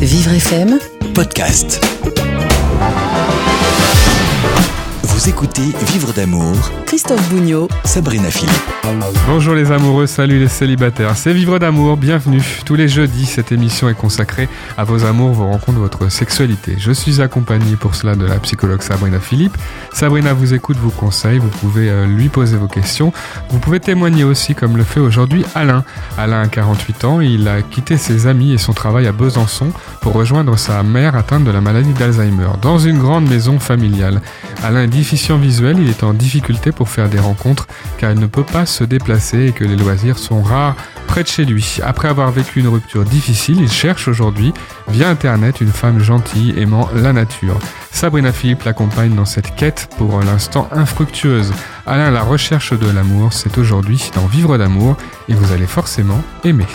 Vivre FM podcast. Vous écoutez Vivre d'amour, Christophe Bougnot. Sabrina Philippe. Bonjour les amoureux, salut les célibataires. C'est Vivre d'amour, bienvenue. Tous les jeudis, cette émission est consacrée à vos amours, vos rencontres, votre sexualité. Je suis accompagné pour cela de la psychologue Sabrina Philippe. Sabrina vous écoute, vous conseille, vous pouvez euh, lui poser vos questions. Vous pouvez témoigner aussi comme le fait aujourd'hui Alain. Alain a 48 ans, il a quitté ses amis et son travail à Besançon pour rejoindre sa mère atteinte de la maladie d'Alzheimer dans une grande maison familiale. Alain est visuel, il est en difficulté pour faire des rencontres car il ne peut pas se déplacer et que les loisirs sont rares près de chez lui. Après avoir vécu une rupture difficile, il cherche aujourd'hui, via Internet, une femme gentille aimant la nature. Sabrina Philippe l'accompagne dans cette quête pour l'instant infructueuse. Alain, la recherche de l'amour, c'est aujourd'hui dans Vivre d'amour et vous allez forcément aimer.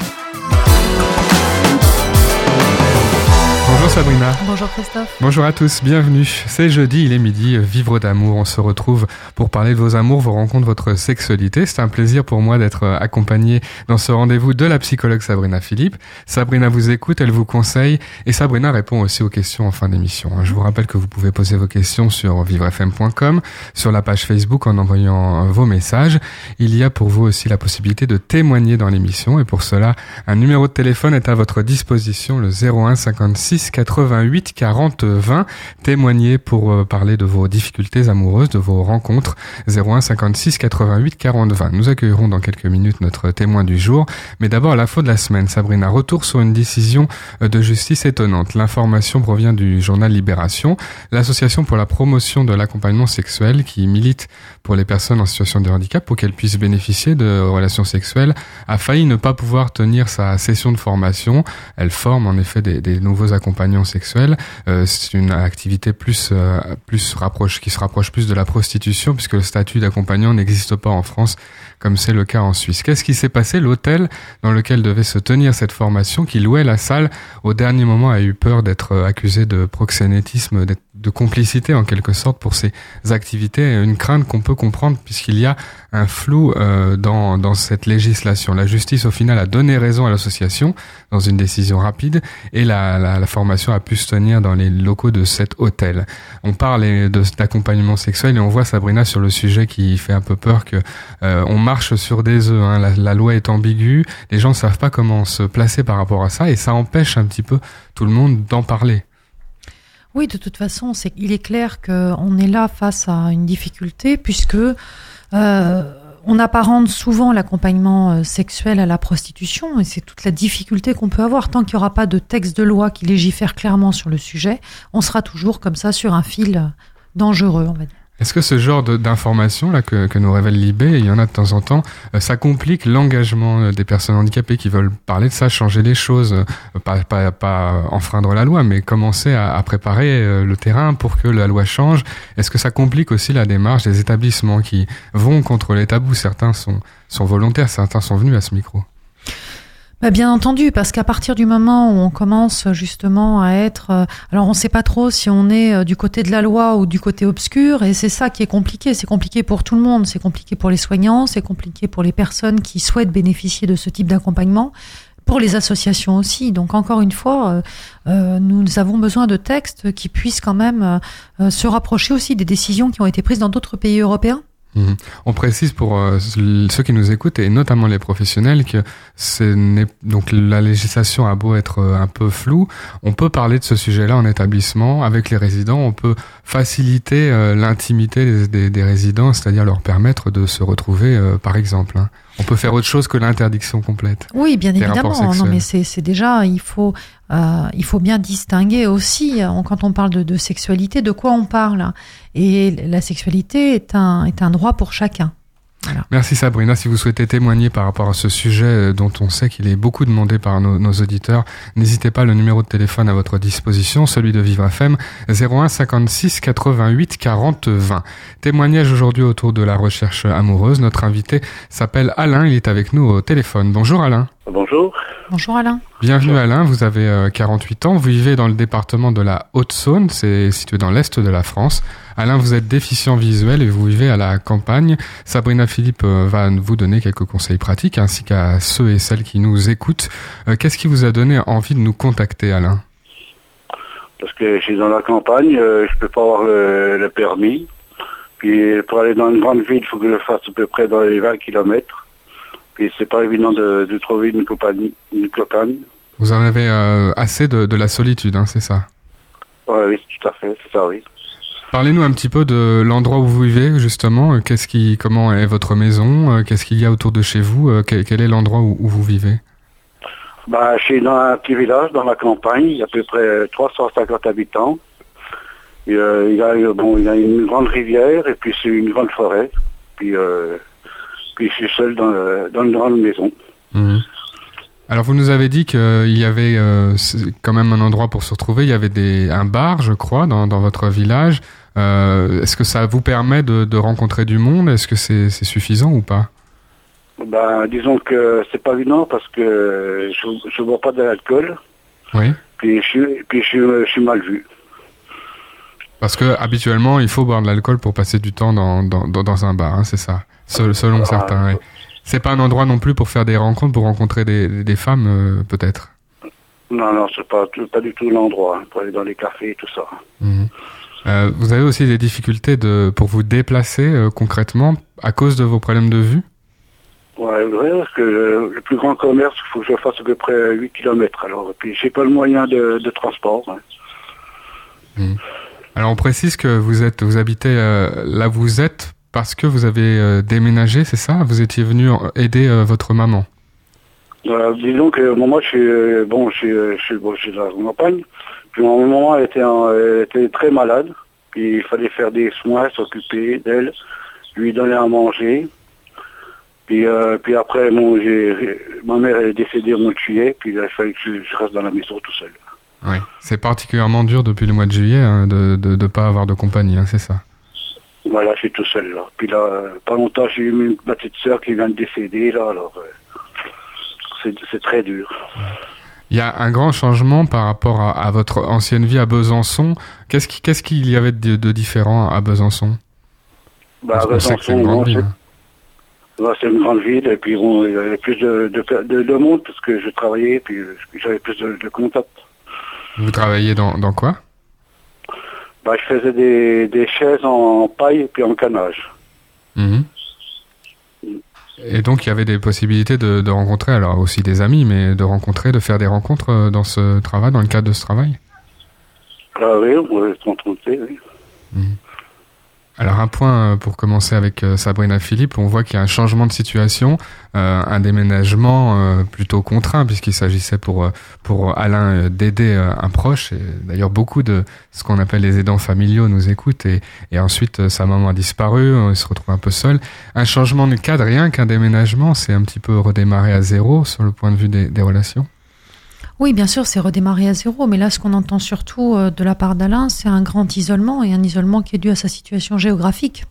Bonjour Sabrina. Bonjour Christophe. Bonjour à tous, bienvenue. C'est jeudi, il est midi, Vivre d'amour. On se retrouve pour parler de vos amours, vos rencontres, votre sexualité. C'est un plaisir pour moi d'être accompagné dans ce rendez-vous de la psychologue Sabrina Philippe. Sabrina vous écoute, elle vous conseille et Sabrina répond aussi aux questions en fin d'émission. Je vous rappelle que vous pouvez poser vos questions sur vivrefm.com, sur la page Facebook en envoyant vos messages. Il y a pour vous aussi la possibilité de témoigner dans l'émission et pour cela, un numéro de téléphone est à votre disposition, le 01 56 88 40 20. Témoignez pour euh, parler de vos difficultés amoureuses, de vos rencontres. 01 56 88 40 20. Nous accueillerons dans quelques minutes notre témoin du jour. Mais d'abord, faute de la semaine. Sabrina, retour sur une décision euh, de justice étonnante. L'information provient du journal Libération, l'association pour la promotion de l'accompagnement sexuel qui milite pour les personnes en situation de handicap pour qu'elles puissent bénéficier de relations sexuelles a failli ne pas pouvoir tenir sa session de formation. Elle forme en effet des, des nouveaux accompagnants sexuels. Euh, c'est une activité plus euh, plus rapproche qui se rapproche plus de la prostitution puisque le statut d'accompagnant n'existe pas en France comme c'est le cas en Suisse. Qu'est-ce qui s'est passé? L'hôtel dans lequel devait se tenir cette formation, qui louait la salle, au dernier moment a eu peur d'être accusé de proxénétisme, de complicité en quelque sorte pour ces activités, une crainte qu'on peut comprendre puisqu'il y a un flou euh, dans, dans cette législation. La justice au final a donné raison à l'association dans une décision rapide et la, la, la, formation a pu se tenir dans les locaux de cet hôtel. On parle d'accompagnement sexuel et on voit Sabrina sur le sujet qui fait un peu peur que euh, on marche sur des œufs. Hein. La, la, loi est ambiguë, les gens ne savent pas comment se placer par rapport à ça et ça empêche un petit peu tout le monde d'en parler. Oui, de toute façon, c'est, il est clair qu'on est là face à une difficulté puisque euh, on apparente souvent l'accompagnement sexuel à la prostitution et c'est toute la difficulté qu'on peut avoir. Tant qu'il n'y aura pas de texte de loi qui légifère clairement sur le sujet, on sera toujours comme ça sur un fil dangereux, on va dire. Est-ce que ce genre d'informations là que, que, nous révèle Libé, il y en a de temps en temps, euh, ça complique l'engagement des personnes handicapées qui veulent parler de ça, changer les choses, euh, pas, pas, pas enfreindre la loi, mais commencer à, à, préparer euh, le terrain pour que la loi change? Est-ce que ça complique aussi la démarche des établissements qui vont contre les tabous? Certains sont, sont volontaires, certains sont venus à ce micro. Bah bien entendu, parce qu'à partir du moment où on commence justement à être, euh, alors on ne sait pas trop si on est euh, du côté de la loi ou du côté obscur, et c'est ça qui est compliqué. C'est compliqué pour tout le monde, c'est compliqué pour les soignants, c'est compliqué pour les personnes qui souhaitent bénéficier de ce type d'accompagnement, pour les associations aussi. Donc encore une fois, euh, euh, nous avons besoin de textes qui puissent quand même euh, se rapprocher aussi des décisions qui ont été prises dans d'autres pays européens. Mmh. On précise pour euh, ceux qui nous écoutent et notamment les professionnels que donc la législation a beau être euh, un peu floue, on peut parler de ce sujet-là en établissement avec les résidents, on peut faciliter euh, l'intimité des, résidents, c'est-à-dire leur permettre de se retrouver, par exemple. Hein. On peut faire autre chose que l'interdiction complète. Oui, bien évidemment. Non, mais c'est déjà, il faut, euh, il faut bien distinguer aussi quand on parle de, de sexualité, de quoi on parle. Et la sexualité est un, est un droit pour chacun. Merci Sabrina. Si vous souhaitez témoigner par rapport à ce sujet dont on sait qu'il est beaucoup demandé par nos, nos auditeurs, n'hésitez pas, le numéro de téléphone à votre disposition, celui de Vivre FM, 01 56 88 40 20. Témoignage aujourd'hui autour de la recherche amoureuse. Notre invité s'appelle Alain, il est avec nous au téléphone. Bonjour Alain. Bonjour. Bonjour Alain. Bienvenue Bonjour. Alain, vous avez euh, 48 ans, vous vivez dans le département de la Haute-Saône, c'est situé dans l'est de la France. Alain, vous êtes déficient visuel et vous vivez à la campagne. Sabrina Philippe euh, va vous donner quelques conseils pratiques ainsi qu'à ceux et celles qui nous écoutent. Euh, Qu'est-ce qui vous a donné envie de nous contacter Alain? Parce que je suis dans la campagne, euh, je peux pas avoir le, le permis. Puis pour aller dans une grande ville, il faut que je le fasse à peu près dans les 20 km. Puis c'est pas évident de, de trouver une campagne. Vous en avez euh, assez de, de la solitude, hein, c'est ça? Ouais, oui, tout à fait, c'est ça, oui. Parlez-nous un petit peu de l'endroit où vous vivez, justement. Qu'est-ce qui, comment est votre maison? Euh, Qu'est-ce qu'il y a autour de chez vous? Euh, quel, quel est l'endroit où, où vous vivez? Bah, je suis dans un petit village, dans la campagne, il y a à peu près 350 habitants. Et, euh, il, y a, euh, bon, il y a une grande rivière et puis c'est une grande forêt. Puis, euh, puis je suis seul dans, le- dans une grande maison. Mhm. Alors vous nous avez dit qu'il y avait euh, quand même un endroit pour se retrouver. Il y avait des, un bar, je crois, dans, dans votre village. Euh, Est-ce que ça vous permet de, de rencontrer du monde? Est-ce que c'est suffisant ou pas? Ben, disons que c'est pas évident parce que je ne bois pas de l'alcool. Oui. Puis, je, suis- puis je, je suis mal vu. Parce que habituellement, il faut boire de l'alcool pour passer du temps dans, dans, dans, dans un bar, hein, c'est ça. Sel- selon Ah. certains. ouais. C'est pas un endroit non plus pour faire des rencontres, pour rencontrer des, des femmes, euh, peut-être? Non, non, c'est pas, pas du tout l'endroit hein, pour aller dans les cafés et tout ça. Mhm. Euh, vous avez aussi des difficultés de, pour vous déplacer euh, concrètement à cause de vos problèmes de vue? Ouais, vrai, parce que le, le plus grand commerce, il faut que je fasse à peu près 8 km. Alors, et puis j'ai pas le moyen de, de transport. hein. Alors on précise que vous êtes, vous habitez euh, là où vous êtes parce que vous avez euh, déménagé, c'est ça? Vous étiez venu euh, aider euh, votre maman. Voilà, disons que moi, je suis, euh, bon, je suis, euh, je suis, bon, je suis dans la campagne. Puis mon maman était, elle était très malade. Puis il fallait faire des soins, s'occuper d'elle, lui donner à manger. Puis, euh, puis après, bon, j'ai, ma mère est décédée au mois de juillet. Puis il a fallu que je, je reste dans la maison tout seul. Oui. C'est particulièrement dur depuis le mois de juillet hein, de de de pas avoir de compagnie, hein, c'est ça? Voilà, je suis tout seul là. Puis là, euh, pas longtemps, j'ai eu ma petite sœur qui vient de décéder là. Alors, euh, c'est, c'est très dur. Il y a un grand changement par rapport à, à votre ancienne vie à Besançon. Qu'est-ce qui- qu'est-ce qu'il y avait de, de différent à Besançon? Bah, que c'est une Besançon, grande ville. c'est-. Ouais, c'est une grande ville et puis bon, il y avait plus de, de, de, de monde parce que je travaillais et puis euh, j'avais plus de, de contacts. Vous travaillez dans, dans quoi? Bah, je faisais des, des chaises en paille et puis en canage. Mhm. Et donc il y avait des possibilités de, de rencontrer, alors aussi des amis, mais de rencontrer, de faire des rencontres euh, dans ce travail, dans le cadre de ce travail? Ah oui, on pouvait se rencontrer, oui. Alors un point euh, pour commencer avec euh, Sabrina Philippe, on voit qu'il y a un changement de situation, euh, un déménagement plutôt contraint puisqu'il s'agissait pour pour Alain d'aider un proche. Et D'ailleurs beaucoup de ce qu'on appelle les aidants familiaux nous écoutent et, et ensuite sa maman a disparu, il se retrouve un peu seul. Un changement de cadre, rien qu'un déménagement, c'est un petit peu redémarrer à zéro sur le point de vue des relations. Oui, bien sûr, c'est redémarrer à zéro, mais là, ce qu'on entend surtout euh, de la part d'Alain, c'est un grand isolement, et un isolement qui est dû à sa situation géographique.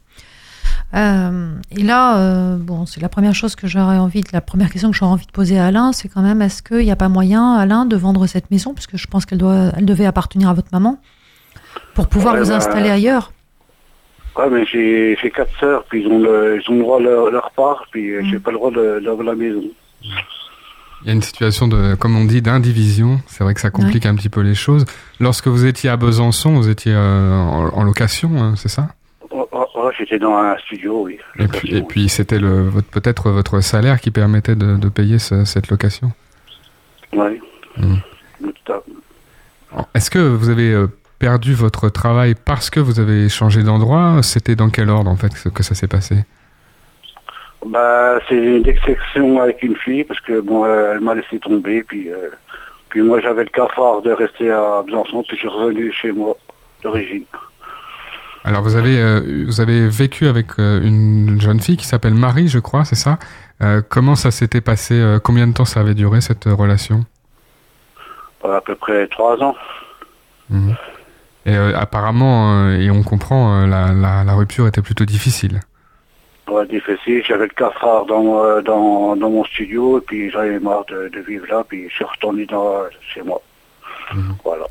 Euh, et là, euh, bon, c'est la première chose que j'aurais envie, de, la première question que j'aurais envie de poser à Alain, c'est quand même, est-ce qu'il n'y a pas moyen, Alain, de vendre cette maison, puisque je pense qu'elle doit, elle devait appartenir à votre maman, pour pouvoir Ouais, vous bah, installer ailleurs. Ouais, mais j'ai j'ai quatre sœurs, puis ils ont le, ils ont le droit à leur, leur part, puis euh, j'ai pas le droit de, de la maison. Il y a une situation de, comme on dit, d'indivision. C'est vrai que ça complique un petit peu les choses. Lorsque vous étiez à Besançon, vous étiez euh, en, en location, hein, c'est ça? Oh, oh, oh, J'étais dans un studio, oui. Et puis, et puis c'était le, votre- peut-être votre salaire qui permettait de, de payer ce- cette location? Oui. À- Est-ce que vous avez euh, perdu votre travail parce que vous avez changé d'endroit? C'était dans quel ordre en fait que, que ça s'est passé? Bah, c'est une exception avec une fille, parce que bon, euh, elle m'a laissé tomber, puis, euh, puis moi j'avais le cafard de rester à Besançon, puis je suis revenu chez moi d'origine. Alors vous avez euh, vous avez vécu avec euh, une jeune fille qui s'appelle Marie, je crois, c'est ça? Euh, Comment ça s'était passé Combien de temps ça avait duré cette relation? À peu près trois ans. Mhm. Et euh, apparemment, euh, et on comprend, la, la, la rupture était plutôt difficile. Ouais, difficile. J'avais le cafard dans, euh, dans, dans mon studio, et puis j'avais marre de, de vivre là, puis je suis retourné dans, chez moi. Mhm. Voilà.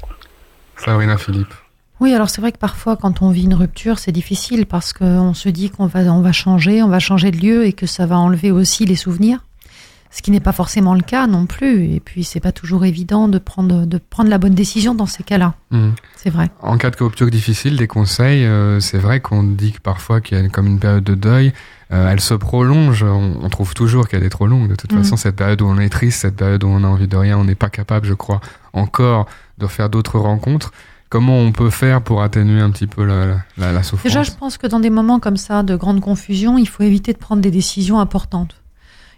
Sabrina Philippe. Oui, alors c'est vrai que parfois, quand on vit une rupture, c'est difficile parce qu'on se dit qu'on va, on va changer, on va changer de lieu et que ça va enlever aussi les souvenirs. Ce qui n'est pas forcément le cas non plus. Et puis c'est pas toujours évident de prendre de prendre la bonne décision dans ces cas-là. Hmm. C'est vrai. En cas de rupture difficile, des conseils, euh, c'est vrai qu'on dit que parfois qu'il y a comme une période de deuil, euh, elle se prolonge. On, on trouve toujours qu'elle est trop longue. De toute Mm. façon, cette période où on est triste, cette période où on a envie de rien, on n'est pas capable, je crois, encore de faire d'autres rencontres. Comment on peut faire pour atténuer un petit peu la, la, la souffrance? Déjà, je pense que dans des moments comme ça de grande confusion, il faut éviter de prendre des décisions importantes.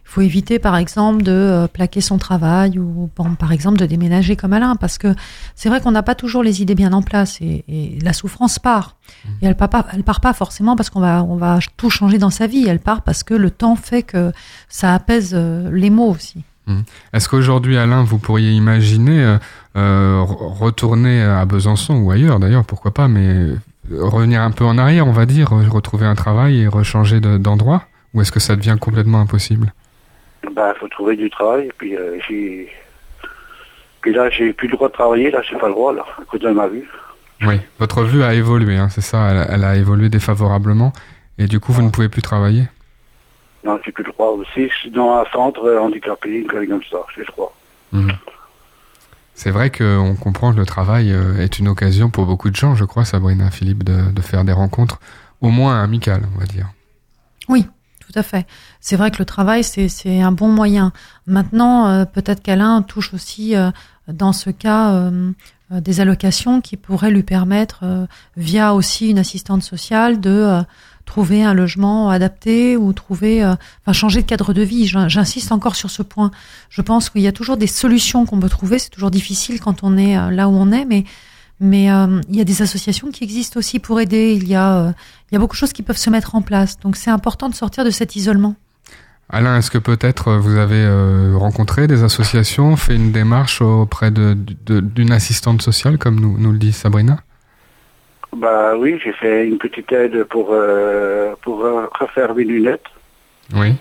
Il faut éviter, par exemple, de euh, plaquer son travail ou, bon, par exemple, de déménager comme Alain, parce que c'est vrai qu'on n'a pas toujours les idées bien en place et, et la souffrance part. Et elle part pas, elle part pas forcément parce qu'on va, on va tout changer dans sa vie. Elle part parce que le temps fait que ça apaise euh, les mots aussi. Est-ce qu'aujourd'hui, Alain, vous pourriez imaginer euh, re- retourner à Besançon ou ailleurs, d'ailleurs, pourquoi pas, mais revenir un peu en arrière, on va dire, re- retrouver un travail et rechanger de- d'endroit? Ou est-ce que ça devient complètement impossible? Bah, faut trouver du travail. Et puis, euh, j'ai... Puis là, j'ai plus le droit de travailler. Là, j'ai pas le droit, là, à cause de ma vue. Oui. Votre vue a évolué, hein, c'est ça elle, elle a évolué défavorablement. Et du coup, vous ne pouvez plus travailler? Non, j'ai plus le droit aussi. Je suis dans un centre euh, handicapé, une comme ça, j'ai le droit. Mhm. C'est vrai qu'on comprend que le travail euh, est une occasion pour beaucoup de gens, je crois, Sabrina Philippe, de, de faire des rencontres au moins amicales, on va dire. Oui, à fait. C'est vrai que le travail, c'est un bon moyen. Maintenant, euh, peut-être qu'Alain touche aussi, euh, dans ce cas, euh, des allocations qui pourraient lui permettre, via aussi une assistante sociale, de trouver un logement adapté ou trouver, enfin, changer de cadre de vie. J'in- J'insiste encore sur ce point. Je pense qu'il y a toujours des solutions qu'on peut trouver. C'est toujours difficile quand on est là où on est, mais mais euh, il y a des associations qui existent aussi pour aider. Il y a euh, il y a beaucoup de choses qui peuvent se mettre en place. Donc c'est important de sortir de cet isolement. Alain, est-ce que peut-être euh, vous avez euh, rencontré des associations, fait une démarche auprès de- de- d'une assistante sociale, comme nous, nous le dit Sabrina? Bah oui, j'ai fait une petite aide pour, euh, pour refaire mes lunettes. Oui.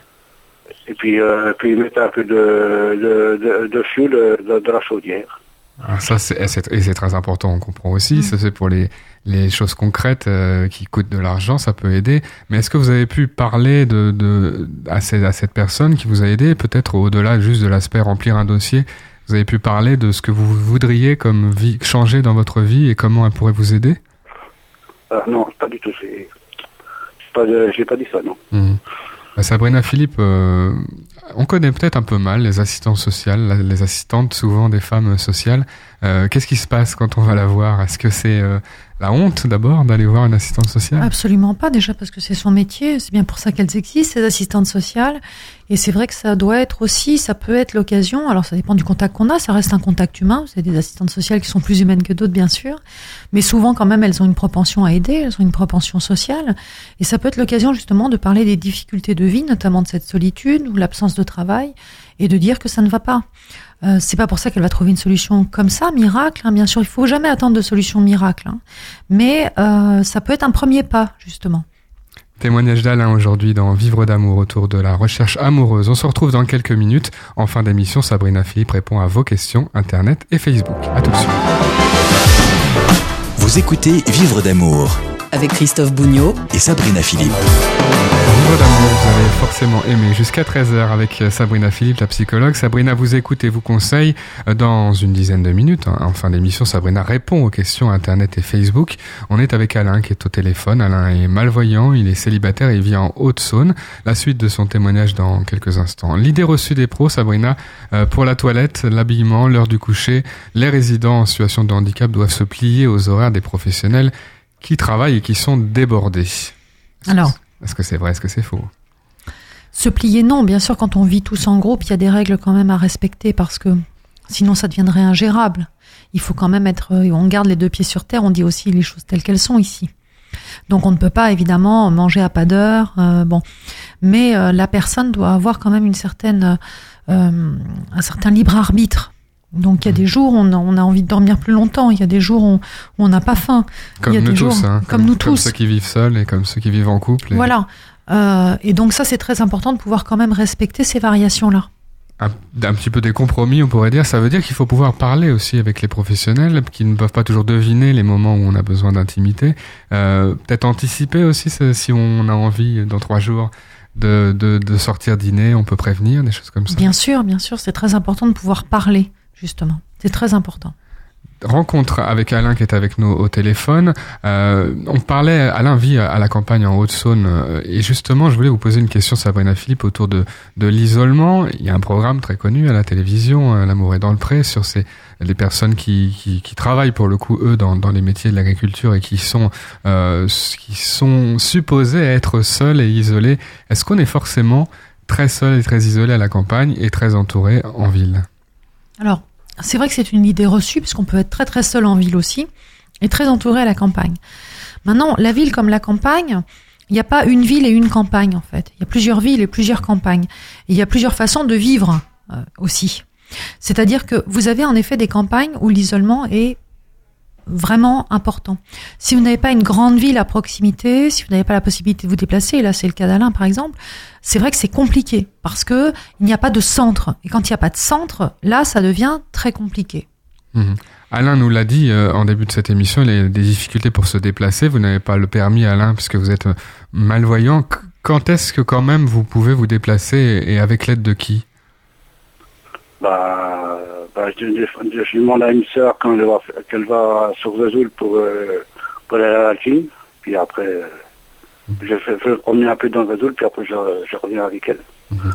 Et puis, euh, puis mettre un peu de, de, de, de fioul de, de la chaudière. Ah, ça, c'est, et c'est- et c'est très important, on comprend aussi. Mm. Ça, c'est pour les, les choses concrètes euh, qui coûtent de l'argent, ça peut aider. Mais est-ce que vous avez pu parler de, de, à, cette, à cette personne qui vous a aidé, peut-être au-delà juste de l'aspect remplir un dossier? Vous avez pu parler de ce que vous voudriez comme vie, changer dans votre vie et comment elle pourrait vous aider? Ah, non, pas du tout. c'est- c'est Pas j'ai pas dit ça, non. Mhm. Bah, Sabrina Philippe, euh, on connaît peut-être un peu mal les assistants sociales, les assistantes souvent des femmes sociales. Euh, Qu'est-ce qui se passe quand on va la voir? Est-ce que c'est euh, la honte d'abord d'aller voir une assistante sociale? Absolument pas, déjà parce que c'est son métier, c'est bien pour ça qu'elles existent, ces assistantes sociales. Et c'est vrai que ça doit être aussi, ça peut être l'occasion, alors ça dépend du contact qu'on a, ça reste un contact humain, c'est des assistantes sociales qui sont plus humaines que d'autres bien sûr, mais souvent quand même elles ont une propension à aider, elles ont une propension sociale, et ça peut être l'occasion justement de parler des difficultés de vie, notamment de cette solitude ou l'absence de travail, et de dire que ça ne va pas. Euh, c'est pas pour ça qu'elle va trouver une solution comme ça, miracle. hein. Bien sûr, il faut jamais attendre de solution miracle, hein. mais euh, ça peut être un premier pas justement. Témoignage d'Alain aujourd'hui dans Vivre d'amour autour de la recherche amoureuse. On se retrouve dans quelques minutes. En fin d'émission, Sabrina Philippe répond à vos questions Internet et Facebook. À tout de suite. Vous écoutez Vivre d'amour avec Christophe Bougnot et Sabrina Philippe. Vous allez forcément aimer jusqu'à 13h avec euh, Sabrina Philippe, la psychologue. Sabrina vous écoute et vous conseille euh, dans une dizaine de minutes. hein. En fin d'émission, Sabrina répond aux questions Internet et Facebook. On est avec Alain qui est au téléphone. Alain est malvoyant, il est célibataire et il vit en Haute-Saône. La suite de son témoignage dans quelques instants. L'idée reçue des pros, Sabrina, euh, pour la toilette, l'habillement, l'heure du coucher, les résidents en situation de handicap doivent se plier aux horaires des professionnels qui travaillent et qui sont débordés. Alors. Est-ce que c'est vrai, est-ce que c'est faux? Se plier, non. Bien sûr, quand on vit tous en groupe, il y a des règles quand même à respecter parce que sinon ça deviendrait ingérable. Il faut quand même être. euh, On garde les deux pieds sur terre. On dit aussi les choses telles qu'elles sont ici. Donc on ne peut pas évidemment manger à pas d'heure. euh, bon, mais euh, la personne doit avoir quand même une certaine, un certain libre arbitre. Donc il y a des jours où on a, on a envie de dormir plus longtemps. Il y a des jours où, où on n'a pas faim. Comme nous tous, jours- hein, comme nous Comme tous. ceux qui vivent seuls et comme ceux qui vivent en couple. et Voilà. Euh, et donc ça c'est très important de pouvoir quand même respecter ces variations là. Un, un petit peu des compromis, on pourrait dire. Ça veut dire qu'il faut pouvoir parler aussi avec les professionnels qui ne peuvent pas toujours deviner les moments où on a besoin d'intimité. Euh, Peut-être anticiper aussi si on a envie dans trois jours de, de, de sortir dîner, on peut prévenir, des choses comme ça Bien sûr, bien sûr, c'est très important de pouvoir parler, justement. C'est très important rencontre avec Alain qui est avec nous au téléphone. Euh, on parlait, Alain vit à la campagne en Haute-Saône euh, et justement je voulais vous poser une question Sabrina Philippe autour de, de l'isolement. Il y a un programme très connu à la télévision, euh, L'amour est dans le pré, sur ces les personnes qui, qui, qui, travaillent pour le coup eux dans, dans les métiers de l'agriculture et qui sont euh, qui sont supposés être seuls et isolés. Est-ce qu'on est forcément très seul et très isolé à la campagne et très entouré en ville? Alors c'est vrai que c'est une idée reçue, puisqu'on peut être très très seul en ville aussi, et très entouré à la campagne. Maintenant, la ville comme la campagne, il n'y a pas une ville et une campagne en fait. Il y a plusieurs villes et plusieurs campagnes. Il y a plusieurs façons de vivre euh, aussi. C'est-à-dire que vous avez en effet des campagnes où l'isolement est vraiment important. Si vous n'avez pas une grande ville à proximité, si vous n'avez pas la possibilité de vous déplacer, et là c'est le cas d'Alain par exemple, c'est vrai que c'est compliqué parce que il n'y a pas de centre. Et quand il n'y a pas de centre, là ça devient très compliqué. Mhm. Alain nous l'a dit euh, en début de cette émission, il y a des difficultés pour se déplacer. Vous n'avez pas le permis, Alain, puisque vous êtes euh, malvoyant. Quand est-ce que quand même vous pouvez vous déplacer et avec l'aide de qui? Bah, bah, je, je, demande à une sœur quand elle va, qu'elle va sur Vesoul pour, euh, pour aller à la Chine. Puis après, euh, je fais, je promener un peu dans Vesoul, puis après je, je reviens avec elle.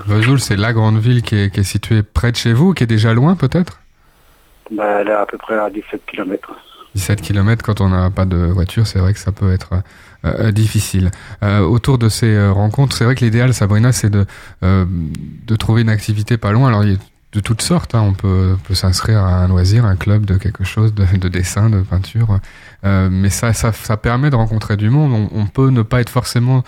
Vesoul, c'est la grande ville qui est, qui est, située près de chez vous, qui est déjà loin peut-être? Bah, Elle est à peu près à 17 km. 17 km quand on n'a pas de voiture, c'est vrai que ça peut être euh, difficile. Euh, autour de ces rencontres, c'est vrai que l'idéal, Sabrina, c'est de, de trouver une activité pas loin. Alors, il y a de toutes sortes. Hein. On peut, peut s'inscrire à un loisir, un club de quelque chose, de, de dessin, de peinture. Euh, mais ça, ça, ça, permet de rencontrer du monde. On, on peut ne pas être forcément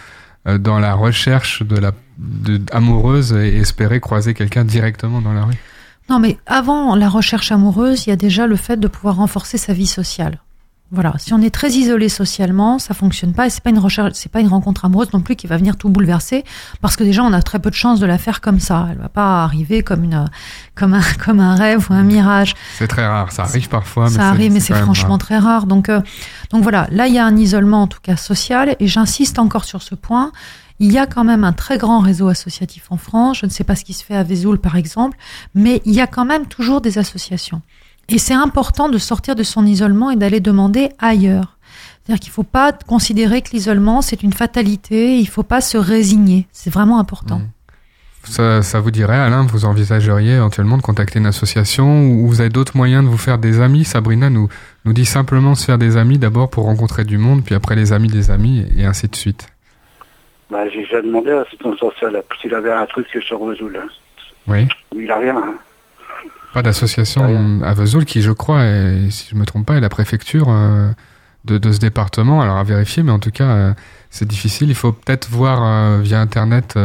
euh, dans la recherche de la de, amoureuse et espérer croiser quelqu'un directement dans la rue. Non, mais avant la recherche amoureuse, il y a déjà le fait de pouvoir renforcer sa vie sociale. Voilà, si on est très isolé socialement, ça fonctionne pas et c'est pas une recherche, c'est pas une rencontre amoureuse non plus qui va venir tout bouleverser parce que déjà on a très peu de chances de la faire comme ça. Elle va pas arriver comme une comme un comme un rêve ou un mirage. C'est très rare, ça arrive parfois mais ça arrive mais c'est franchement rare. très rare. Donc euh, donc voilà, là il y a un isolement en tout cas social et j'insiste encore sur ce point. Il y a quand même un très grand réseau associatif en France. Je ne sais pas ce qui se fait à Vesoul par exemple, mais il y a quand même toujours des associations. Et c'est important de sortir de son isolement et d'aller demander ailleurs. C'est-à-dire qu'il ne faut pas considérer que l'isolement, c'est une fatalité, il ne faut pas se résigner. C'est vraiment important. Mmh. Ça, ça, vous dirait, Alain, vous envisageriez éventuellement de contacter une association ou vous avez d'autres moyens de vous faire des amis? Sabrina nous, nous dit simplement se faire des amis d'abord pour rencontrer du monde, puis après les amis des amis, et ainsi de suite. Bah, J'ai déjà demandé à l'assistance sociale s'il avait un truc sur Vesoul. Hein. Oui. Il n'a rien. Hein. Pas d'association à Vesoul qui, je crois, est, si je me trompe pas, est la préfecture euh, de, de, ce département. Alors à vérifier, mais en tout cas, euh, c'est difficile. Il faut peut-être voir euh, via Internet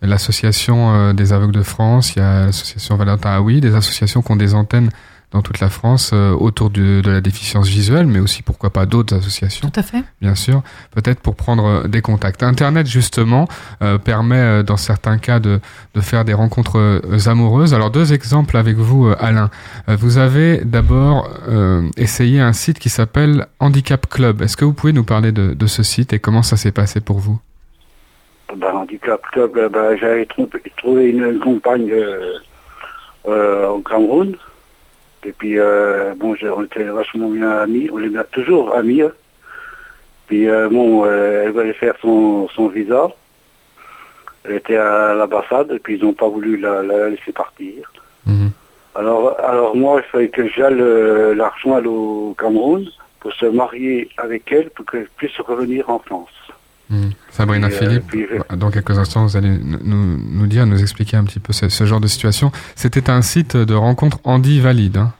l'association des aveugles de France. Il y a l'association Valentin Aoui, des associations qui ont des antennes dans toute la France euh, autour de, de, la déficience visuelle, mais aussi pourquoi pas d'autres associations. Tout à fait. Bien sûr, peut-être pour prendre euh, des contacts. Internet justement euh, permet euh, dans certains cas de, de faire des rencontres euh, amoureuses. Alors deux exemples avec vous, Alain. Vous avez d'abord essayé un site qui s'appelle Handicap Club. Est-ce que vous pouvez nous parler de, de ce site et comment ça s'est passé pour vous? Ben, Handicap Club, ben, j'avais trouvé une compagne au Cameroun. Et puis, euh, bon, on était vachement bien amis, on est bien, toujours amis. Puis, euh, bon, euh, elle voulait faire son, son visa. Elle était à l'ambassade, et puis ils n'ont pas voulu la, la, laisser partir. Mmh. Alors, alors moi, il fallait que j'aille l'argent au Cameroun pour se marier avec elle, pour qu'elle puisse revenir en France. Mmh. Sabrina et, Philippe, puis, dans quelques instants, vous allez nous, nous dire, nous expliquer un petit peu ce, ce genre de situation. C'était un site de rencontre Andy valide. Hein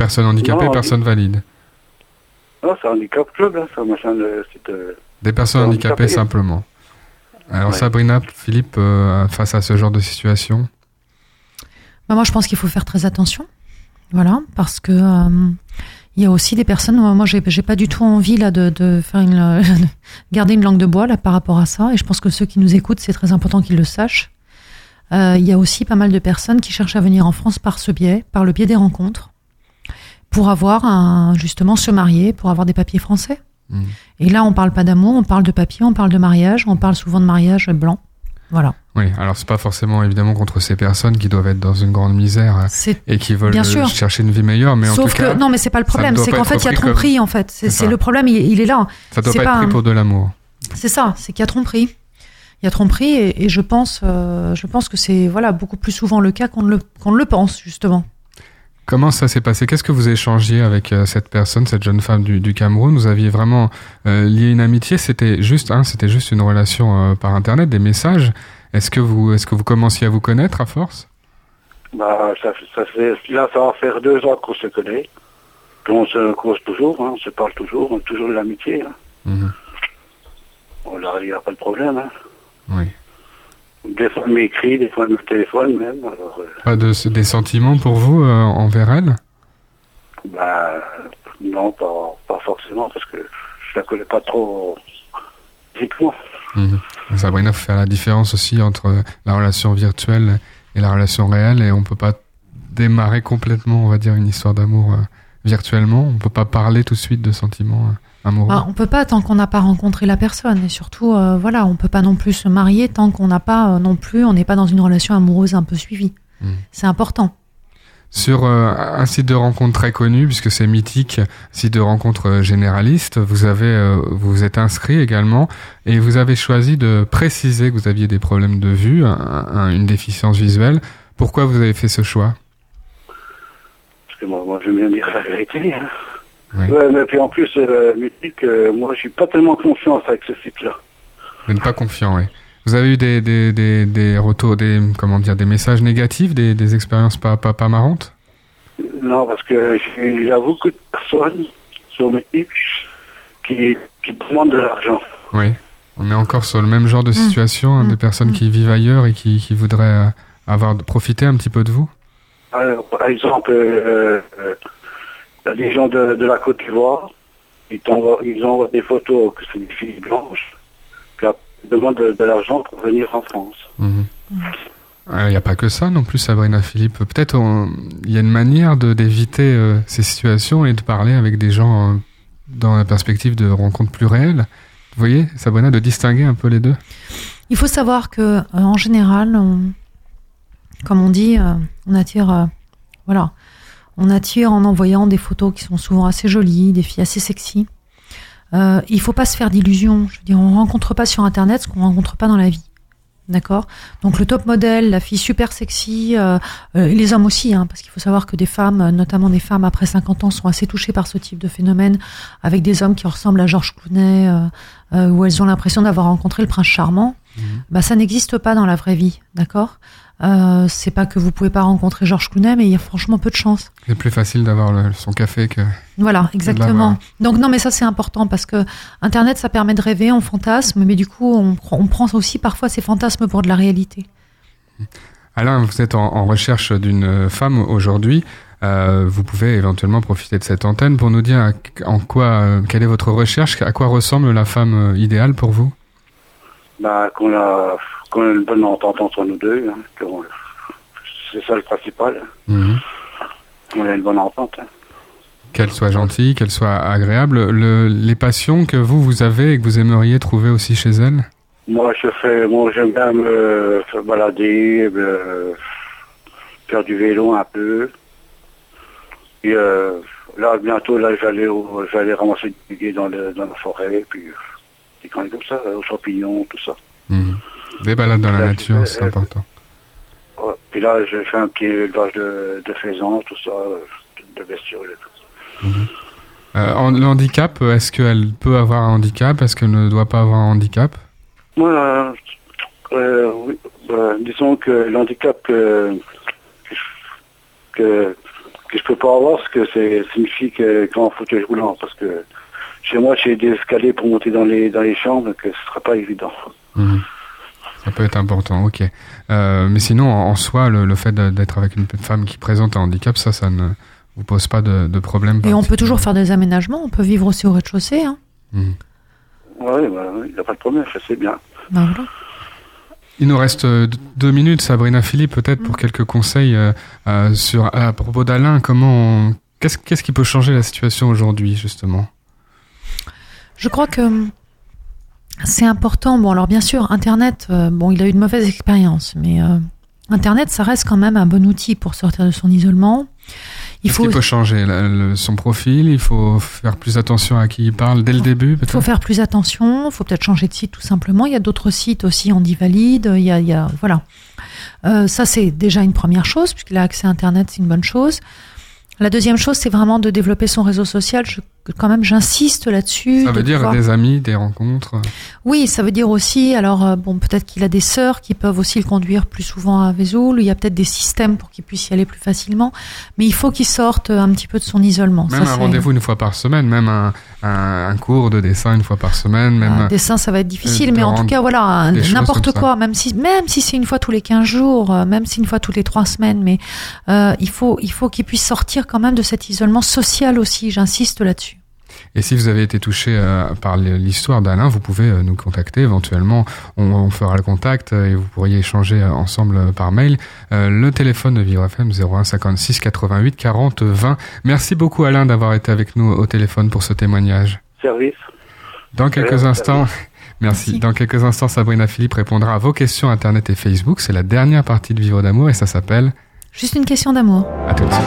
personne handicapée, non, personne valide. Non, c'est handicap club, hein, ça, machin, le site. Euh, Des personnes handicapées, handicapées, simplement. Alors ouais. Sabrina, Philippe, euh, face à ce genre de situation? Bah, Moi, je pense qu'il faut faire très attention. Voilà, parce que euh, il y a aussi des personnes. Moi, j'ai, j'ai pas du tout envie là de, de faire une, de garder une langue de bois là par rapport à ça. Et je pense que ceux qui nous écoutent, c'est très important qu'ils le sachent. Euh, il y a aussi pas mal de personnes qui cherchent à venir en France par ce biais, par le biais des rencontres, pour avoir un, justement se marier, pour avoir des papiers français. Mm. Et là, on parle pas d'amour, on parle de papier, on parle de mariage, on parle souvent de mariage blanc. Voilà. Oui, alors c'est pas forcément évidemment contre ces personnes qui doivent être dans une grande misère euh, C'est et qui veulent Bien sûr. chercher une vie meilleure, mais en tout cas, que non, mais c'est pas le problème. C'est qu'en fait, il y a comme- tromperie. En fait, c'est le problème. Il, il est là. ça doit pas être pris pour de l'amour. C'est ça. C'est qu'il y a tromperie. Il y a tromperie, et, et je pense, euh, je pense que c'est voilà beaucoup plus souvent le cas qu'on ne le qu'on ne le pense justement. Comment ça s'est passé? Qu'est-ce que vous échangiez avec euh, cette personne, cette jeune femme du, du Cameroun? Vous aviez vraiment euh, lié une amitié? C'était juste, hein, c'était juste une relation euh, par internet, des messages. Est-ce que vous, est-ce que vous commenciez à vous connaître à force? Bah, ça, ça fait, là, ça va faire deux ans qu'on se connaît. Puis on se cause toujours, hein, on se parle toujours, on a toujours de l'amitié. Hein. Bon, là, il n'y a pas de problème. Hein. Oui. Des fois, elle m'écrit, des fois, elle me téléphone même. Alors, euh, Pas de, des sentiments pour vous euh, envers elle? Bah, non, pas, pas forcément, parce que je la connais pas trop physiquement. Mhm. Sabrina, faut faire la différence aussi entre la relation virtuelle et la relation réelle, et on peut pas démarrer complètement, on va dire, une histoire d'amour euh, virtuellement. On peut pas parler tout de suite de sentiments euh, amoureux. Bah, on peut pas tant qu'on n'a pas rencontré la personne, et surtout, euh, voilà, on peut pas non plus se marier tant qu'on n'a pas euh, non plus, on n'est pas dans une relation amoureuse un peu suivie. Mhm. C'est important. Sur euh, un site de rencontre très connu, puisque c'est mythique, site de rencontre généraliste, vous avez, euh, vous vous êtes inscrit également et vous avez choisi de préciser que vous aviez des problèmes de vue, un- un- une déficience visuelle. Pourquoi vous avez fait ce choix? Parce que moi, moi j'aime bien dire la vérité. Hein. Oui. Ouais, mais puis en plus, euh, mythique, euh, moi, je suis pas tellement confiance avec ce site-là. Vous n'êtes pas confiant, oui. Vous avez eu des, des, des, des retours, des, comment dire, des messages négatifs, des, des expériences pas, pas, pas marrantes? Non, parce que j'ai- beaucoup de personnes sur mythique qui, qui demandent de l'argent. Oui. On est encore sur le même genre de Mm. situation, hein, des personnes Mm. qui vivent ailleurs et qui, qui voudraient euh, avoir profité un petit peu de vous? Alors, par exemple, euh, euh, des gens de, de la Côte d'Ivoire, ils, ils envoient des photos que c'est des filles blanches, puis ils demandent de, de l'argent pour venir en France. Mhm. Il n'y a pas que ça non plus, Sabrina Philippe. Peut-être on- il y a une manière de d'éviter euh, ces situations et de parler avec des gens euh, dans la perspective de rencontres plus réelles. Vous voyez, Sabrina, de distinguer un peu les deux. Il faut savoir que euh, en général, on- comme on dit, euh, on attire, euh, voilà, on attire en envoyant des photos qui sont souvent assez jolies, des filles assez sexy. Euh, il faut pas se faire d'illusions. Je veux dire, on rencontre pas sur Internet ce qu'on rencontre pas dans la vie. D'accord? Donc le top modèle, la fille super sexy, euh, euh, les hommes aussi, hein, parce qu'il faut savoir que des femmes, euh, notamment des femmes après 50 ans, sont assez touchées par ce type de phénomène, avec des hommes qui ressemblent à Georges Clooney, euh, euh, où elles ont l'impression d'avoir rencontré le prince charmant. Bah ça n'existe pas dans la vraie vie, d'accord? Euh, C'est pas que vous pouvez pas rencontrer Georges Clooney, mais il y a franchement peu de chance. C'est plus facile d'avoir son café que. Voilà, exactement. Donc non, mais ça c'est important parce que Internet, ça permet de rêver, on fantasme, mais du coup, on, pr- on prend aussi parfois ces fantasmes pour de la réalité. Alain, vous êtes en, en recherche d'une femme aujourd'hui. Euh, vous pouvez éventuellement profiter de cette antenne pour nous dire en quoi, euh, quelle est votre recherche, à quoi ressemble la femme idéale pour vous? Bah, qu'on a, qu'on a une bonne entente entre nous deux. hein, c'est ça le principal. Mhm. On a une bonne entente. hein. Qu'elle soit gentille, qu'elle soit agréable. Le- les passions que vous, vous avez et que vous aimeriez trouver aussi chez elle? Moi, je fais, moi, j'aime bien me faire balader, me- faire du vélo un peu. Et euh, là, bientôt, là, j'allais, j'allais ramasser du dans, le, dans la forêt, puis des comme ça, aux champignons, tout ça. Mhm. Des balades dans la nature, je- c'est euh, important. Ouais. Puis là, j'ai fait un petit élevage de, de faisans, tout ça, euh, de bestioles. et tout. Euh, en- le handicap, est-ce qu'elle peut avoir un handicap? Est-ce qu'elle ne doit pas avoir un handicap? Moi, euh, euh, oui, euh, disons que l'handicap que, que, je- que, je peux pas avoir, c'est que c'est une fille qui est en fauteuil roulant, parce que chez moi, j'ai des escaliers pour monter dans les dans les chambres, que ce sera pas évident. Mhm. Ça peut être important, ok. Euh, mais sinon, en, en soi, le, le fait d'être avec une femme qui présente un handicap, ça, ça ne vous pose pas de, de problème. Et on peut toujours faire des aménagements, on peut vivre aussi au rez-de-chaussée. Hein. Mhm. Oui, il n'y a pas de problème, je sais bien. Ben voilà. Il nous reste euh, deux minutes, Sabrina Philippe, peut-être pour quelques conseils euh, euh, sur à propos d'Alain. Comment, on- qu'est-ce qu'est-ce qui peut changer la situation aujourd'hui, justement? Je crois que c'est important. Bon, alors bien sûr, Internet, euh, bon, il a eu une mauvaise expérience, mais euh, Internet, ça reste quand même un bon outil pour sortir de son isolement. Il faut, faut changer son profil, il faut faire plus attention à qui il parle dès le début. Il faut faire plus attention, il faut peut-être changer de site tout simplement. Il y a d'autres sites aussi, on dit valide. Il y a, il y a voilà. Euh, ça c'est déjà une première chose puisqu'il a accès à Internet, c'est une bonne chose. La deuxième chose, c'est vraiment de développer son réseau social. Je quand même, j'insiste là-dessus. Ça veut dire des amis, des rencontres. Oui, ça veut dire aussi. Alors euh, bon, peut-être qu'il a des sœurs qui peuvent aussi le conduire plus souvent à Vesoul. Il y a peut-être des systèmes pour qu'il puisse y aller plus facilement. Mais il faut qu'il sorte un petit peu de son isolement. Même un rendez-vous une fois par semaine, même un, un, cours de dessin une fois par semaine, même. Un dessin, ça va être difficile, mais en tout cas, voilà, n'importe quoi. Même si, même si c'est une fois tous les 15 jours, euh, même si une fois toutes les trois semaines, mais euh, il faut, il faut qu'il puisse sortir quand même de cet isolement social aussi. J'insiste là-dessus. Et si vous avez été touché euh, par l'histoire d'Alain, vous pouvez euh, nous contacter. Éventuellement, on, fera le contact euh, et vous pourriez échanger ensemble par mail. le téléphone de Vivre FM 01 56 88 40 20. Merci beaucoup Alain d'avoir été avec nous au téléphone pour ce témoignage. Service. Dans quelques instants. Merci. Dans quelques instants, Sabrina Philippe répondra à vos questions Internet et Facebook. C'est la dernière partie de Vivre d'amour et ça s'appelle Juste une question d'amour. À tout de suite.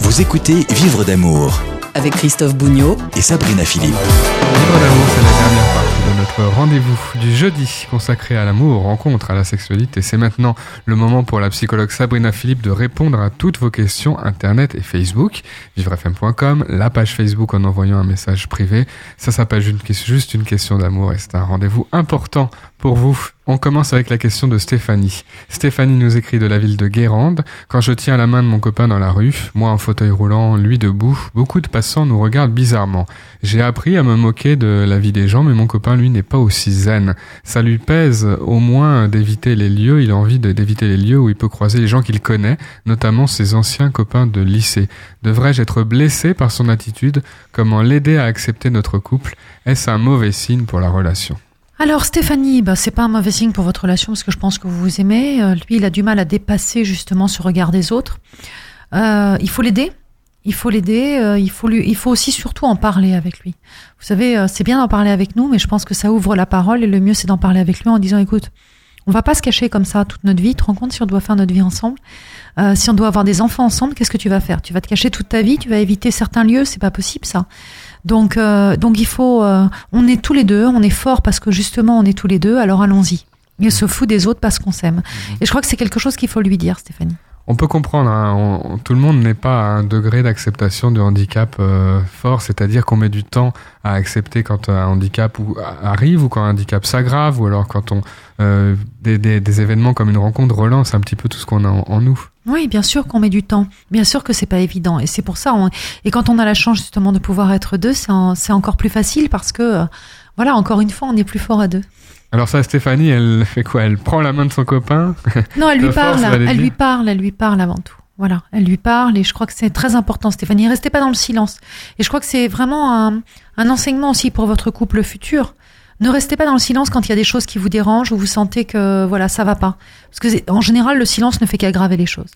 Vous écoutez Vivre d'amour avec Christophe Bougnot et Sabrina Philippe. Vivre d'amour, c'est la dernière partie de notre rendez-vous du jeudi consacré à l'amour, rencontre, à la sexualité. C'est maintenant le moment pour la psychologue Sabrina Philippe de répondre à toutes vos questions Internet et Facebook. Vivrefm.com, la page Facebook en envoyant un message privé. Ça s'appelle juste une question d'amour et c'est un rendez-vous important pour vous. On commence avec la question de Stéphanie. Stéphanie nous écrit de la ville de Guérande. Quand je tiens la main de mon copain dans la rue, moi en fauteuil roulant, lui debout, beaucoup de passants nous regardent bizarrement. J'ai appris à me moquer de la vie des gens, mais mon copain, lui, n'est pas aussi zen. Ça lui pèse au moins d'éviter les lieux, il a envie d'éviter les lieux où il peut croiser les gens qu'il connaît, notamment ses anciens copains de lycée. Devrais-je être blessé par son attitude? Comment l'aider à accepter notre couple? Est-ce un mauvais signe pour la relation? Alors Stéphanie, bah, c'est pas un mauvais signe pour votre relation parce que je pense que vous vous aimez. Euh, lui, il a du mal à dépasser justement ce regard des autres. Euh, il faut l'aider. Il faut l'aider. Euh, il faut lui. Il faut aussi surtout en parler avec lui. Vous savez, c'est bien d'en parler avec nous, mais je pense que ça ouvre la parole et le mieux c'est d'en parler avec lui en disant écoute, on va pas se cacher comme ça toute notre vie. Tu te rends compte si on doit faire notre vie ensemble, si on doit avoir des enfants ensemble, qu'est-ce que tu vas faire? Tu vas te cacher toute ta vie? Tu vas éviter certains lieux? C'est pas possible ça. Donc, euh, donc il faut, euh, on est tous les deux, on est fort parce que justement on est tous les deux, alors allons-y. Il se fout des autres parce qu'on s'aime. Mhm. Et je crois que c'est quelque chose qu'il faut lui dire, Stéphanie. On peut comprendre, hein, tout le monde n'est pas à un degré d'acceptation du handicap euh, fort, c'est-à-dire qu'on met du temps à accepter quand un handicap arrive ou quand un handicap s'aggrave ou alors quand on euh, des, événements comme une rencontre relancent un petit peu tout ce qu'on a en, nous. Oui, bien sûr qu'on met du temps. Bien sûr que c'est pas évident et c'est pour ça. Et quand on a la chance justement de pouvoir être deux, c'est encore plus facile parce que euh, voilà, encore une fois, on est plus fort à deux. Alors ça, Stéphanie, elle fait quoi? Elle prend la main de son copain? Non, elle lui parle. elle lui parle. Elle lui parle avant tout. Voilà, elle lui parle et je crois que c'est très important, Stéphanie. Restez pas dans le silence. Et je crois que c'est vraiment un, un, enseignement aussi pour votre couple futur. Ne restez pas dans le silence quand il y a des choses qui vous dérangent ou vous sentez que voilà ça va pas. Parce que en général, le silence ne fait qu'aggraver les choses.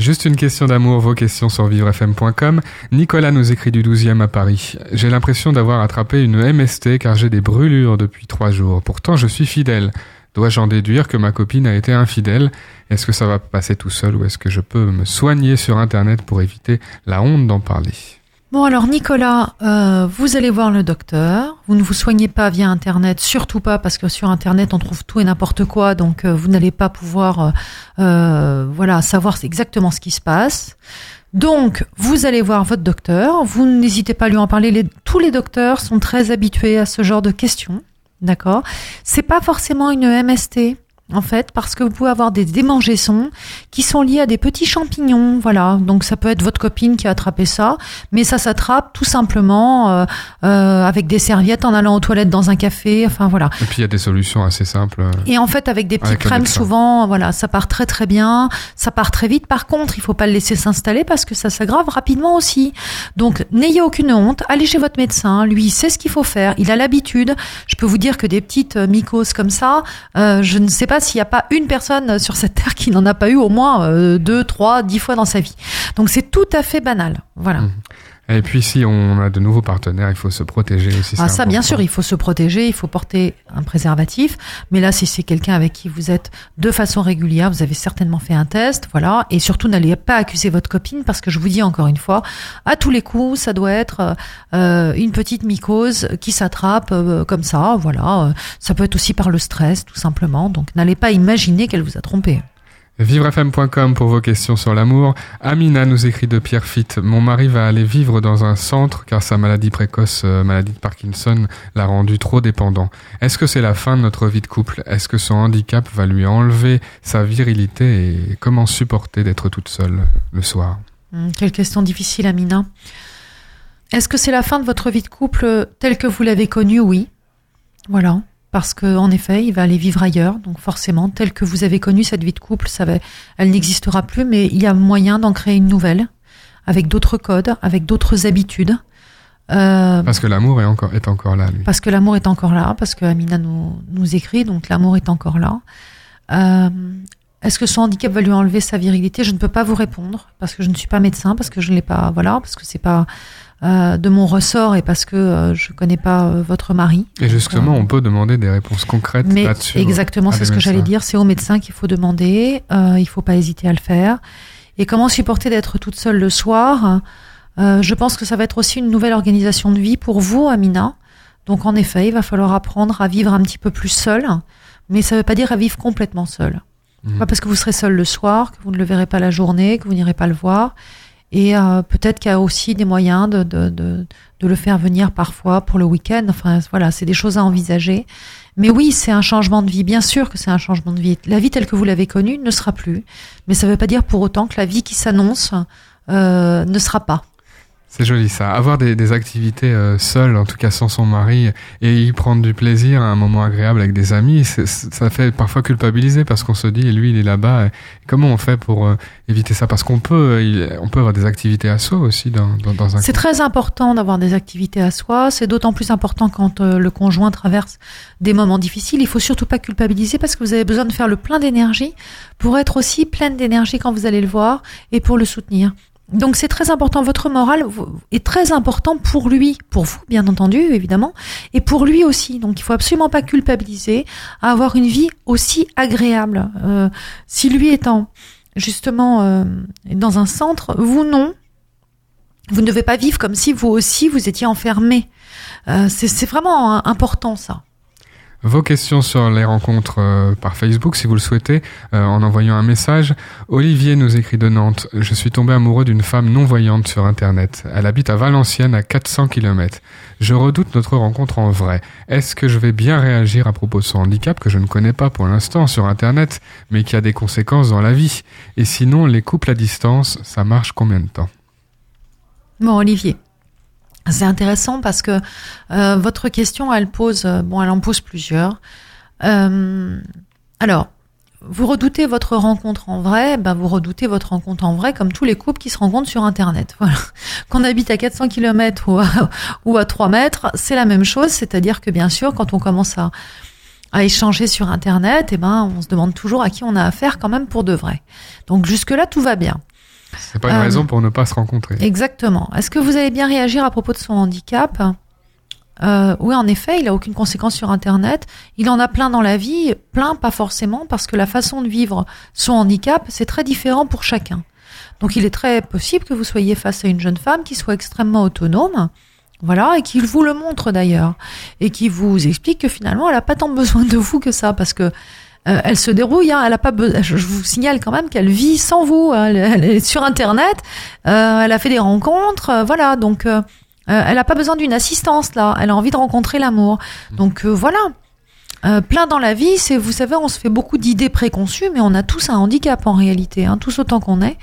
Juste une question d'amour, vos questions sur vivrefm.com. Nicolas nous écrit du 12e à Paris. J'ai l'impression d'avoir attrapé une MST car j'ai des brûlures depuis trois jours. Pourtant, je suis fidèle. Dois-je en déduire que ma copine a été infidèle? Est-ce que ça va passer tout seul ou est-ce que je peux me soigner sur Internet pour éviter la honte d'en parler? Bon alors Nicolas, euh, vous allez voir le docteur. Vous ne vous soignez pas via Internet, surtout pas parce que sur Internet on trouve tout et n'importe quoi, donc euh, vous n'allez pas pouvoir euh, voilà savoir exactement ce qui se passe. Donc vous allez voir votre docteur. Vous n'hésitez pas à lui en parler. Tous les docteurs sont très habitués à ce genre de questions, d'accord? C'est pas forcément une MST en fait, parce que vous pouvez avoir des démangeaisons qui sont liées à des petits champignons, voilà. Donc ça peut être votre copine qui a attrapé ça, mais ça s'attrape tout simplement euh, euh, avec des serviettes en allant aux toilettes dans un café, enfin voilà. Et puis il y a des solutions assez simples. Euh, Et en fait, avec des petites crèmes, souvent, voilà, ça part très très bien, ça part très vite. Par contre, il faut pas le laisser s'installer parce que ça s'aggrave rapidement aussi. Donc n'ayez aucune honte, allez chez votre médecin, lui il sait ce qu'il faut faire, il a l'habitude. Je peux vous dire que des petites mycoses comme ça, je ne sais pas s'il n'y a pas une personne sur cette terre qui n'en a pas eu au moins euh, deux, trois, dix fois dans sa vie. Donc c'est tout à fait banal. Voilà. Mmh. Et puis si on a de nouveaux partenaires, il faut se protéger aussi. Ah ça, bien sûr, il faut se protéger, il faut porter un préservatif. Mais là, si c'est quelqu'un avec qui vous êtes de façon régulière, vous avez certainement fait un test, voilà. Et surtout, n'allez pas accuser votre copine parce que je vous dis encore une fois, à tous les coups, ça doit être euh, une petite mycose qui s'attrape euh, comme ça, voilà. Ça peut être aussi par le stress, tout simplement. Donc, n'allez pas imaginer qu'elle vous a trompé. Vivrefm.com pour vos questions sur l'amour. Amina nous écrit de Pierrefitte. Mon mari va aller vivre dans un centre car sa maladie précoce, euh, maladie de Parkinson, l'a rendu trop dépendant. Est-ce que c'est la fin de notre vie de couple? Est-ce que son handicap va lui enlever sa virilité et comment supporter d'être toute seule le soir? Hum, Quelle question difficile, Amina. Est-ce que c'est la fin de votre vie de couple telle que vous l'avez connue? Oui. Voilà. Parce que, en effet, il va aller vivre ailleurs. Donc, forcément, telle que vous avez connu cette vie de couple, ça va, elle n'existera plus, mais il y a moyen d'en créer une nouvelle. Avec d'autres codes, avec d'autres habitudes. Euh, Parce que l'amour est encore, est encore là, lui. parce que l'amour est encore là, parce que Amina nous, nous écrit, donc l'amour est encore là. Euh, Est-ce que son handicap va lui enlever sa virilité? Je ne peux pas vous répondre parce que je ne suis pas médecin, parce que je ne l'ai pas, voilà, parce que c'est pas euh, de mon ressort et parce que euh, je connais pas euh, votre mari. Et justement, Euh, on peut demander des réponses concrètes Mais là-dessus. exactement, à c'est ce que j'allais dire. C'est au médecin qu'il faut demander. Il faut pas hésiter à le faire. Et comment supporter d'être toute seule le soir? Je pense que ça va être aussi une nouvelle organisation de vie pour vous, Amina. Donc en effet, il va falloir apprendre à vivre un petit peu plus seul, mais ça ne veut pas dire à vivre complètement seul. Mhm. Pas parce que vous serez seul le soir, que vous ne le verrez pas la journée, que vous n'irez pas le voir. Et euh, peut-être qu'il y a aussi des moyens de, de, de, le faire venir parfois pour le week-end. Enfin voilà, c'est des choses à envisager. Mais oui, c'est un changement de vie. Bien sûr que c'est un changement de vie. La vie telle que vous l'avez connue ne sera plus. Mais ça ne veut pas dire pour autant que la vie qui s'annonce euh, ne sera pas. C'est joli ça. Avoir des, des activités euh, seules, en tout cas sans son mari, et y prendre du plaisir à un moment agréable avec des amis, ça fait parfois culpabiliser parce qu'on se dit, et lui il est là-bas, comment on fait pour euh, éviter ça? Parce qu'on peut, il- on peut avoir des activités à soi aussi dans, dans, dans un C'est très important d'avoir des activités à soi. C'est d'autant plus important quand euh, le conjoint traverse des moments difficiles. Il faut surtout pas culpabiliser parce que vous avez besoin de faire le plein d'énergie pour être aussi pleine d'énergie quand vous allez le voir et pour le soutenir. Donc c'est très important. Votre morale est très important pour lui, pour vous bien entendu évidemment, et pour lui aussi. Donc il faut absolument pas culpabiliser à avoir une vie aussi agréable. Euh, si lui en justement euh, dans un centre, vous non, vous ne devez pas vivre comme si vous aussi vous étiez enfermé. Euh, c'est vraiment euh, important ça. Vos questions sur les rencontres euh, par Facebook, si vous le souhaitez, euh, en envoyant un message. Olivier nous écrit de Nantes. Je suis tombé amoureux d'une femme non-voyante sur Internet. Elle habite à Valenciennes, à 400 km. Je redoute notre rencontre en vrai. Est-ce que je vais bien réagir à propos de son handicap que je ne connais pas pour l'instant sur Internet, mais qui a des conséquences dans la vie? Et sinon, les couples à distance, ça marche combien de temps? Bon, Olivier. C'est intéressant parce que euh, votre question, elle pose, euh, bon, elle en pose plusieurs. Euh, alors, vous redoutez votre rencontre en vrai, ben vous redoutez votre rencontre en vrai comme tous les couples qui se rencontrent sur Internet. Qu'on habite à 400 km ou à, ou à 3 mètres, c'est la même chose. C'est-à-dire que bien sûr, quand on commence à, à échanger sur Internet, eh ben, on se demande toujours à qui on a affaire quand même pour de vrai. Donc jusque-là, tout va bien. C'est pas une Euh, raison pour ne pas se rencontrer. Exactement. Est-ce que vous allez bien réagir à propos de son handicap? Euh, Oui, en effet, il a aucune conséquence sur Internet. Il en a plein dans la vie, plein pas forcément, parce que la façon de vivre son handicap, c'est très différent pour chacun. Donc, il est très possible que vous soyez face à une jeune femme qui soit extrêmement autonome. Voilà, et qui vous le montre d'ailleurs, et qui vous explique que finalement, elle n'a pas tant besoin de vous que ça, parce que euh, elle se dérouille. Hein, elle a pas. Je vous signale quand même qu'elle vit sans vous. hein, elle, est sur Internet. euh, elle a fait des rencontres. euh, voilà. Donc, euh, euh, elle n'a pas besoin d'une assistance là. Elle a envie de rencontrer l'amour. Donc euh, voilà. Euh, plein dans la vie, c'est vous savez, on se fait beaucoup d'idées préconçues, mais on a tous un handicap en réalité, hein, tous autant qu'on est,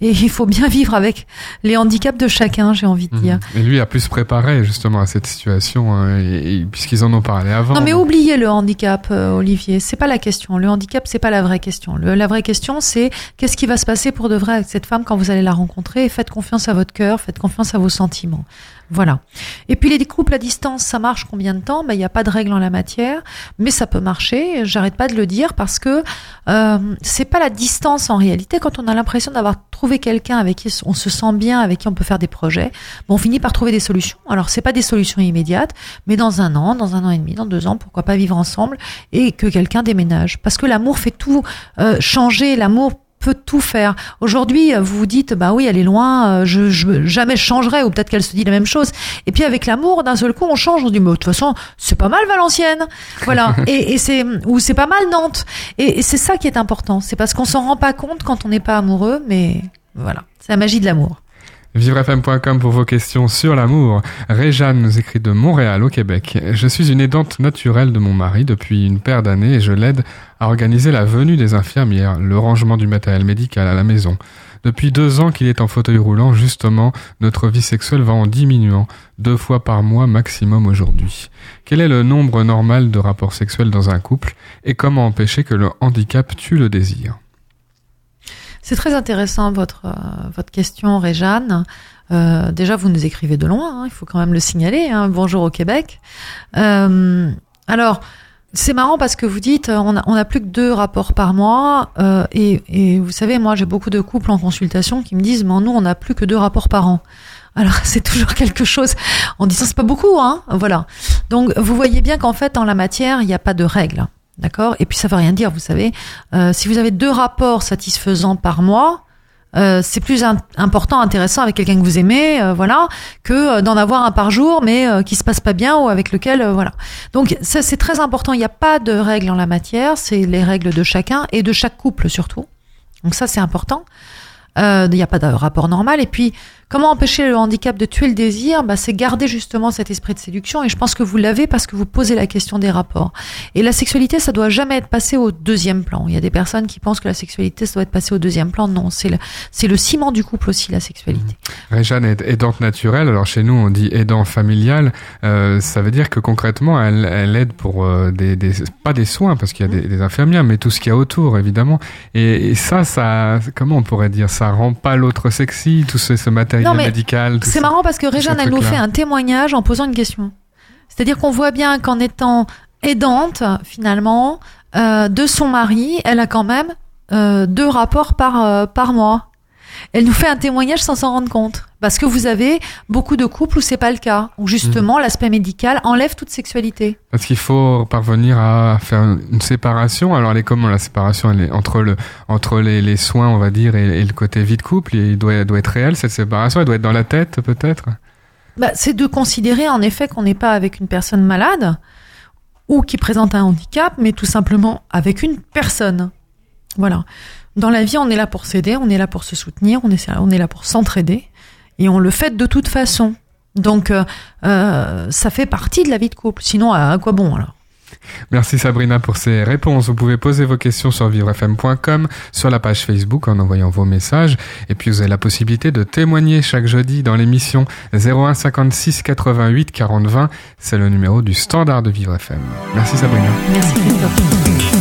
et il faut bien vivre avec les handicaps de chacun, j'ai envie de dire. Mhm. Et lui a pu se préparer justement à cette situation, et- et- puisqu'ils en ont parlé avant. Non mais donc- oubliez le handicap, euh, Olivier. C'est pas la question. Le handicap, c'est pas la vraie question. Le- la vraie question, c'est qu'est-ce qui va se passer pour de vrai avec cette femme quand vous allez la rencontrer? Et faites confiance à votre cœur, faites confiance à vos sentiments. Voilà. Et puis les couples à distance, ça marche combien de temps? Ben il n'y a pas de règle en la matière, mais ça peut marcher. J'arrête pas de le dire parce que euh, c'est pas la distance en réalité. Quand on a l'impression d'avoir trouvé quelqu'un avec qui on se sent bien, avec qui on peut faire des projets, bon, on finit par trouver des solutions. Alors c'est pas des solutions immédiates, mais dans un an, dans un an et demi, dans deux ans, pourquoi pas vivre ensemble et que quelqu'un déménage Parce que l'amour fait tout euh, changer. L'amour peut tout faire. Aujourd'hui, vous vous dites, bah oui, elle est loin, euh, je, je jamais je changerai, ou peut-être qu'elle se dit la même chose. Et puis avec l'amour, d'un seul coup, on change, on dit, mais de toute façon, c'est pas mal Valenciennes, voilà. et, et c'est ou c'est pas mal Nantes. Et, et c'est ça qui est important. C'est parce qu'on s'en rend pas compte quand on n'est pas amoureux, mais voilà, c'est la magie de l'amour. Vivrefm.com pour vos questions sur l'amour. Réjeanne nous écrit de Montréal au Québec. Je suis une aidante naturelle de mon mari depuis une paire d'années et je l'aide à organiser la venue des infirmières, le rangement du matériel médical à la maison. Depuis deux ans qu'il est en fauteuil roulant, justement, notre vie sexuelle va en diminuant, deux fois par mois maximum aujourd'hui. Quel est le nombre normal de rapports sexuels dans un couple et comment empêcher que le handicap tue le désir? C'est très intéressant votre euh, votre question, Réjeanne. Euh, déjà, vous nous écrivez de loin, hein, il faut quand même le signaler. Hein. Bonjour au Québec. Euh, alors, c'est marrant parce que vous dites on a, on a plus que deux rapports par mois euh, et, et, vous savez moi j'ai beaucoup de couples en consultation qui me disent mais nous on a plus que deux rapports par an. Alors c'est toujours quelque chose en disant c'est pas beaucoup hein voilà. Donc vous voyez bien qu'en fait en la matière il n'y a pas de règles. D'accord? Et puis ça veut rien dire, vous savez. Euh, si vous avez deux rapports satisfaisants par mois, euh, c'est plus important, intéressant avec quelqu'un que vous aimez, euh, voilà, que d'en avoir un par jour, mais qui se passe pas bien ou avec lequel, voilà. Donc c'est très important. Il n'y a pas de règles en la matière, c'est les règles de chacun et de chaque couple surtout. Donc ça c'est important. Il n'y a pas de rapport normal. Et puis Comment empêcher le handicap de tuer le désir? Bah, C'est garder justement cet esprit de séduction. Et je pense que vous l'avez parce que vous posez la question des rapports. Et la sexualité, ça doit jamais être passé au deuxième plan. Il y a des personnes qui pensent que la sexualité, ça doit être passé au deuxième plan. Non, c'est le, c'est le ciment du couple aussi, la sexualité. Mmh. Réjeanne est aidante naturelle. Alors chez nous, on dit aidant familial. Euh, ça veut dire que concrètement, elle, elle aide pour euh, des, des, pas des soins parce qu'il y a des, des, infirmières, mais tout ce qu'il y a autour, évidemment. Et, et, ça, ça, comment on pourrait dire, ça? Rend pas l'autre sexy, tout ce, ce matériel non, médical. C'est marrant parce que Réjeanne, elle nous fait un témoignage en posant une question. C'est-à-dire qu'on voit bien qu'en étant aidante, finalement, euh, de son mari, elle a quand même euh, deux rapports par, euh, par mois. Elle nous fait un témoignage sans s'en rendre compte. Parce que vous avez beaucoup de couples où c'est pas le cas, où justement mmh. l'aspect médical enlève toute sexualité. Parce qu'il faut parvenir à faire une séparation. Alors elle est comment la séparation? Elle est entre le entre les, les soins on va dire et, et, le côté vie de couple? Il doit doit être réel cette séparation? Elle doit être dans la tête peut-être? Bah, c'est de considérer en effet qu'on n'est pas avec une personne malade ou qui présente un handicap, mais tout simplement avec une personne. Voilà. Dans la vie, on est là pour s'aider, on est là pour se soutenir, on est, on est là pour s'entraider, et on le fait de toute façon. Donc, euh, euh, ça fait partie de la vie de couple. Sinon, à, à quoi bon alors? Merci Sabrina pour ces réponses. Vous pouvez poser vos questions sur vivrefm.com, sur la page Facebook en envoyant vos messages. Et puis vous avez la possibilité de témoigner chaque jeudi dans l'émission 01 56 88 40 20. C'est le numéro du standard de Vivre FM. Merci Sabrina. Merci.